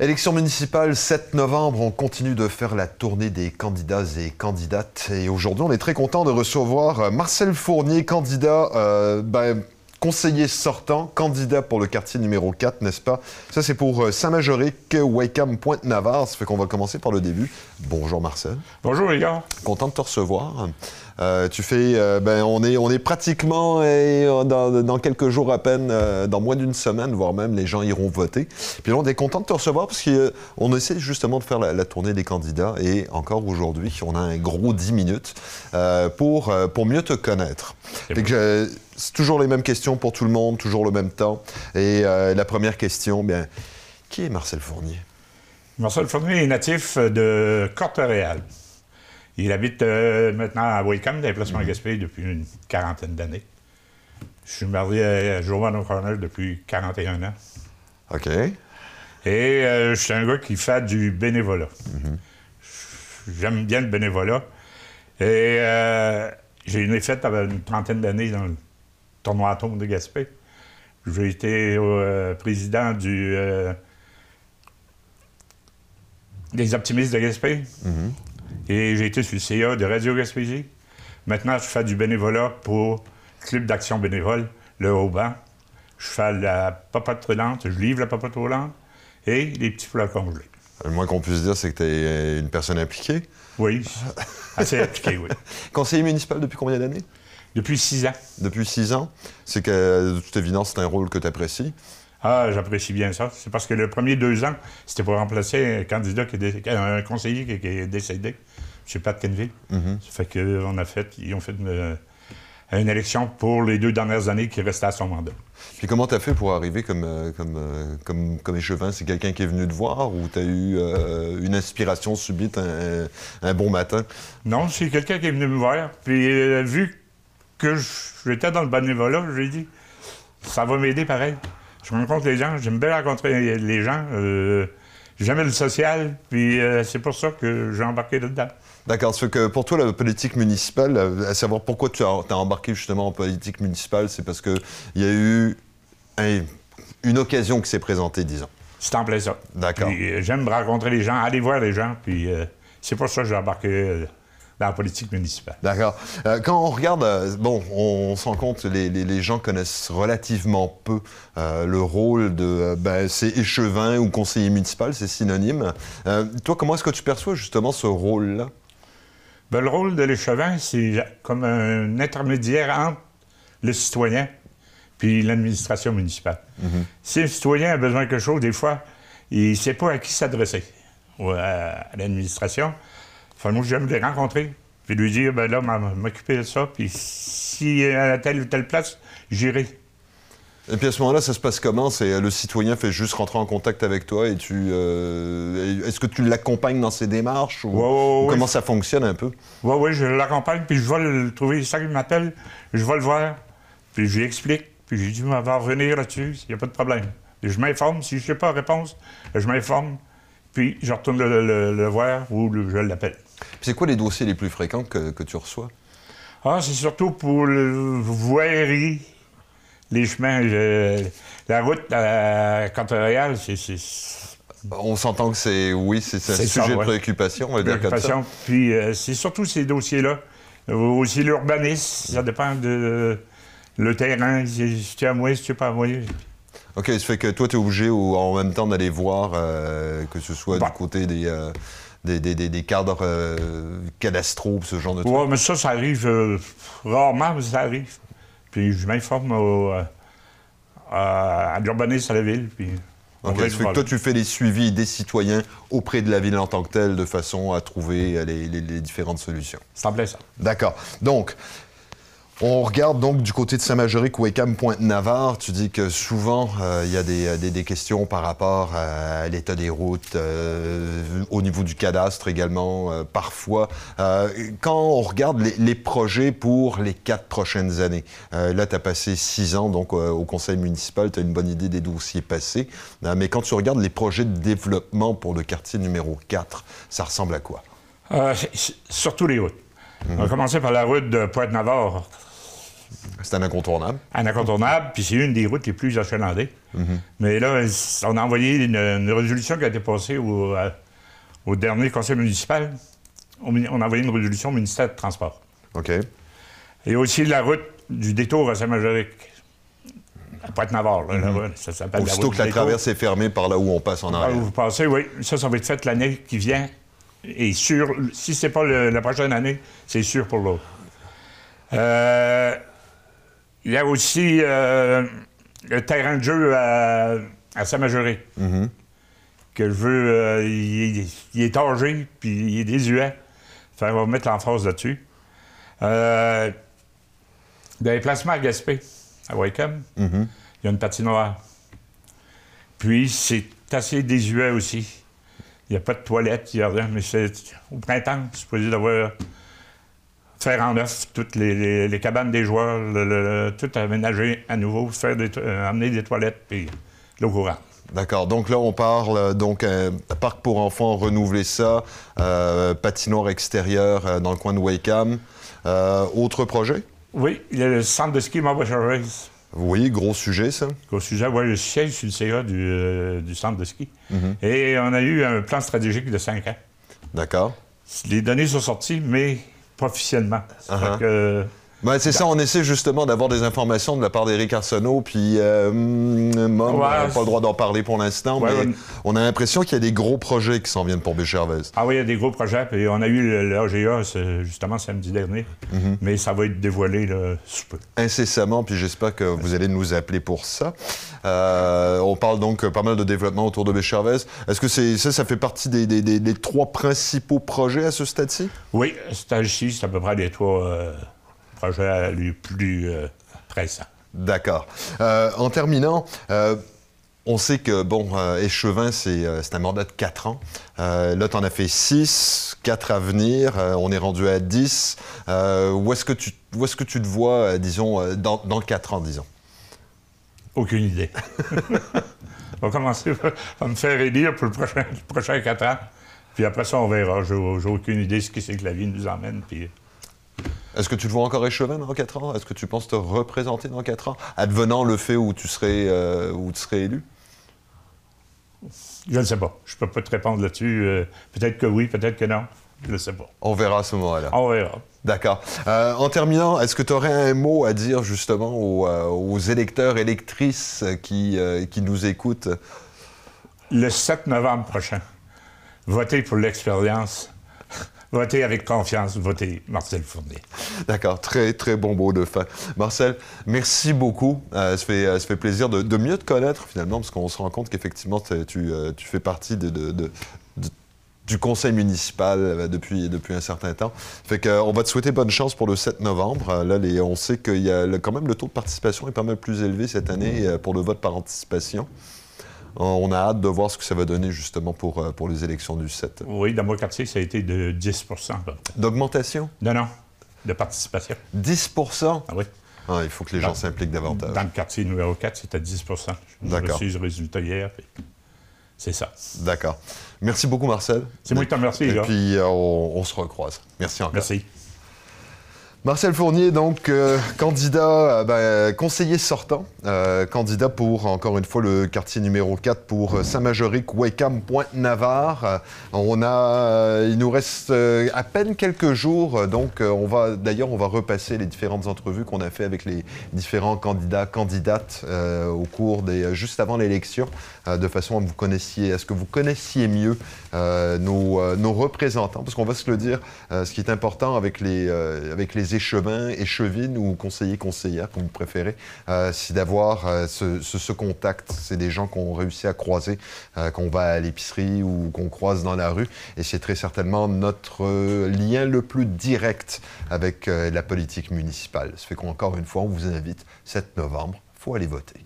Élection municipale 7 novembre, on continue de faire la tournée des candidats et candidates. Et aujourd'hui, on est très content de recevoir euh, Marcel Fournier, candidat, euh, ben, conseiller sortant, candidat pour le quartier numéro 4, n'est-ce pas? Ça, c'est pour euh, Saint-Majoric, Wakeham, Pointe-Navarre. Ça fait qu'on va commencer par le début. Bonjour Marcel. Bonjour les gars. Content de te recevoir. Euh, tu fais, euh, ben, on est, on est pratiquement euh, dans, dans, quelques jours à peine, dans moins d'une semaine, voire même les gens iront voter. Puis là, on est content de te recevoir parce qu'on essaie justement de faire la, la, tournée des candidats et encore aujourd'hui, on a un gros 10 minutes pour, pour mieux te connaître. C'est toujours les mêmes questions pour tout le monde, toujours le même temps. Et la première question, bien, qui est Marcel Fournier? Marcel Fournier est natif de Corte-Réal. Il habite euh, maintenant à Wakeham, dans les placements mm -hmm. depuis une quarantaine d'années. Je suis marié à Joanne O'Connell depuis 41 ans. OK. Et euh, je suis un gars qui fait du bénévolat. Mm -hmm. J'aime bien le bénévolat. Et euh, j'ai à une trentaine d'années dans le tournoi de Gaspé. J'ai été euh, président du, euh, des optimistes de Gaspé. Mm -hmm. Et j'ai été sur le CA de Radio Gaspésie. Maintenant, je fais du bénévolat pour le Club d'action bénévole, le Haut-Banc. Je fais la papote roulante, je livre la papote roulante et les petits plats congelés. Le moins qu'on puisse dire, c'est que tu es une personne impliquée. Oui, assez impliquée, oui. Conseiller municipal depuis combien d'années? Depuis six ans. Depuis six ans. C'est que, de toute évidence, c'est un rôle que tu apprécies. Ah, j'apprécie bien ça. C'est parce que le premier deux ans, c'était pour remplacer un candidat, qui est un conseiller qui, est décédé, M. Pat Kenville. Mm -hmm. Ça fait qu'on a fait, ils ont fait une, une, élection pour les deux dernières années qui restait à son mandat. Puis comment tu as fait pour arriver comme, comme, comme, comme échevin? C'est quelqu'un qui est venu te voir ou tu as eu euh, une inspiration subite un, un bon matin? Non, c'est quelqu'un qui est venu me voir. Puis euh, vu que j'étais dans le bénévolat, j'ai dit, ça va m'aider pareil. Je rencontre les gens, j'aime bien rencontrer les gens. Euh, J'aime le social, puis euh, c'est pour ça que j'ai embarqué là-dedans. D'accord. Fait que pour toi, la politique municipale, à savoir pourquoi tu as, as embarqué justement en politique municipale, c'est parce qu'il y a eu un, une occasion qui s'est présentée, disons. C'est en plein ça. D'accord. J'aime rencontrer les gens, aller voir les gens, puis euh, c'est pour ça que j'ai embarqué dans la politique municipale. D'accord. Euh, quand on regarde, euh, bon, on, on se rend compte, les, les, les, gens connaissent relativement peu euh, le rôle de, ben, c'est échevin ou conseiller municipal, c'est synonyme. toi, comment est-ce que tu perçois justement ce rôle-là? Ben, le rôle de l'échevin, c'est comme un intermédiaire entre le citoyen puis l'administration municipale. Mm -hmm. Si un citoyen a besoin de quelque chose, des fois, il ne sait pas à qui s'adresser, à l'administration. Enfin, moi, j'aime les rencontrer, puis lui dire, ben là, m'occuper de ça, puis si à telle ou telle place, j'irai. Et puis à ce moment-là, ça se passe comment? C'est le citoyen fait juste rentrer en contact avec toi et tu euh, est-ce que tu l'accompagnes dans ses démarches ou, ouais, ouais, ou comment ça fonctionne un peu? Oui, oui, je l'accompagne puis je vais le trouver. Ça il m'appelle, je vais le voir, puis je lui explique, puis je lui dis, on va revenir là-dessus, il n'y a pas de problème. Et je m'informe, si je ne sais pas réponse, je m'informe, puis je retourne le, le, le voir ou le, je l'appelle. C'est quoi les dossiers les plus fréquents que, que tu reçois? Ah, c'est surtout pour le voirie, les chemins. Je, la route à Canton-Réal, c'est. On s'entend que c'est, oui, c'est un sujet ça, de préoccupation, on va dire comme ça. Puis euh, c'est surtout ces dossiers-là. Aussi l'urbanisme, ça dépend de le terrain, si tu es à moi, si tu n'es pas à moi. OK, ça fait que toi, tu es obligé ou, en même temps d'aller voir, euh, que ce soit bah. du côté des. Euh, des, des, des, cadres euh, cadastraux, ce genre de trucs. Oui, mais ça, ça arrive euh, rarement, mais ça arrive. Puis je m'informe euh, à l'urbanisme à la ville. Puis OK, ça fait que toi, tu fais les suivis des citoyens auprès de la ville en tant que telle, de façon à trouver les, les, les différentes solutions. Ça me plaît, ça. D'accord. Donc, on regarde donc du côté de Saint-Majoric, Wakeham, Pointe-Navarre. Tu dis que souvent, euh, il y a des, des, des, questions par rapport à l'état des routes, euh, au niveau du cadastre également, euh, parfois. quand on regarde les, les, projets pour les quatre prochaines années, là, tu as passé six ans donc au conseil municipal, tu as une bonne idée des dossiers passés. mais quand tu regardes les projets de développement pour le quartier numéro 4, ça ressemble à quoi? surtout les routes. On va commencer par la route de Pointe-Navarre C'est un incontournable. Un incontournable, puis c'est une des routes les plus achalandées. Mais là, on a envoyé une, une résolution qui a été passée au, à- au dernier conseil municipal. On, on a envoyé une résolution au ministère du Transport. OK. Et aussi la route du détour à Saint-Majoric. À Pointe-Navarre, là, là-bas, ça s'appelle la route que la détour. traverse est fermée par là où on passe en arrière. vous pensez, oui. Ça, ça va être fait l'année qui vient. Et sûr, si c'est pas le- la prochaine année, c'est sûr pour l'autre. Euh, Il y a aussi euh, le terrain de jeu à, à Saint-Majoré. Que je veux. euh, il, est- il est âgé, puis il est désuet. Fait qu'on va mettre l'emphase là-dessus. Euh, dans les placements à Gaspé, à Wycombe, il y a une patinoire. Puis, c'est assez désuet aussi. Il n'y a pas de toilette, il n'y a rien. Mais c'est au printemps, c'est supposé d'avoir faire en neuf toutes les, les- les cabanes des joueurs, le- le- le- tout aménager à nouveau, faire des euh, amener des toilettes, puis l'eau courante. D'accord. Donc là, on parle euh, donc un parc pour enfants, renouveler ça, euh, patinoire extérieure euh, dans le coin de Wakeham. Euh, autre projet? Oui, le centre de ski Charles. Oui, gros sujet, ça. Au sujet, ouais, le siège sur le CA du, euh, du centre de ski. Et on a eu un plan stratégique de 5 ans. D'accord. Les données sont sorties, mais fait Uh-huh. que- Ben, c'est ça, on essaie justement d'avoir des informations de la part d'Éric Arsenault, puis euh, hum, Mom Ouais, n'a pas le droit d'en parler pour l'instant, Ouais, mais on a l'impression qu'il y a des gros projets qui s'en viennent pour Béchervaise. Ah oui, il y a des gros projets. Puis on a eu l'AGA ce- justement samedi dernier. Mais ça va être dévoilé là, sous peu. incessamment, puis j'espère que vous allez nous appeler pour ça. Euh, on parle donc euh, pas mal de développement autour de Béchervaise. Est-ce que c'est, ça, ça fait partie des, des- des- des trois principaux projets à ce stade-ci? Oui, cet âge-ci, c'est à peu près les trois euh, projets les plus euh, pressants. D'accord. Euh, en terminant, euh, on sait que, bon, euh, échevin, c'est, un mandat de 4 ans. Là, tu en as fait 6, 4 à venir. On est rendu à 10. Euh, où, est-ce que tu, où est-ce que tu te vois, disons, dans, dans 4 ans, disons? Aucune idée. on va commencer à me faire élire pour le prochain, le prochain quatre ans. Puis après ça, on verra. J'ai j'ai aucune idée de ce que c'est que la vie nous emmène. Puis Est-ce que tu te vois encore échevin dans 4 ans? Est-ce que tu penses te représenter dans 4 ans, advenant le fait où tu serais, euh, où tu serais élu? je ne sais pas. Je peux pas te répondre là-dessus. Euh, peut-être que oui, peut-être que non. Je ne sais pas. On verra à ce moment-là. On verra. D'accord. Euh, en terminant, est-ce que tu aurais un mot à dire justement aux, aux électeurs, électrices qui, qui nous écoutent? Le 7 novembre prochain, votez pour l'expérience. Votez avec confiance. Votez Marcel Fournier. D'accord, très très bon mot de fin. Marcel, merci beaucoup. Euh, ça, fait, ça fait plaisir de, mieux te connaître finalement, parce qu'on se rend compte qu'effectivement tu, euh, tu fais partie du conseil municipal euh, depuis, depuis un certain temps. Fait que, euh, on va te souhaiter bonne chance pour le 7 novembre. Là, les- on sait qu'il y a quand même le taux de participation est pas mal plus élevé cette année pour le vote par anticipation. On a hâte de voir ce que ça va donner justement pour, euh, pour les élections du 7. Oui, dans mon quartier, ça a été de 10 à peu près. D'augmentation? Non, non, de participation. 10% Ah oui. Ah, Il faut que les gens s'impliquent davantage. Dans le quartier numéro 4, c'était 10 J'ai D'accord. reçu le résultat hier. puis C'est ça. D'accord. Merci beaucoup, Marcel. C'est moi qui te remercie, Et gars. puis, euh, on, on se recroise. Merci encore. Merci. Marcel Fournier, donc, euh, candidat, euh, ben, conseiller sortant, euh, candidat pour, encore une fois, le quartier numéro 4 pour Saint-Majoric, Wakeham, Pointe-Navarre. On a, il nous reste à peine quelques jours, donc on va, d'ailleurs, on va repasser les différentes entrevues qu'on a fait avec les différents candidats, candidates au cours des, juste avant l'élection, de façon à, vous connaissiez, à ce que vous connaissiez mieux nos, nos représentants, parce qu'on va se le dire, ce qui est important avec les, avec les échevins, échevines ou conseillers, conseillères, comme vous préférez, euh, c'est d'avoir euh, ce, ce- ce contact. C'est des gens qu'on réussit à croiser, euh, qu'on va à l'épicerie ou qu'on croise dans la rue, et c'est très certainement notre euh, lien le plus direct avec la politique municipale. Ça fait qu'encore une fois, on vous invite, 7 novembre, il faut aller voter.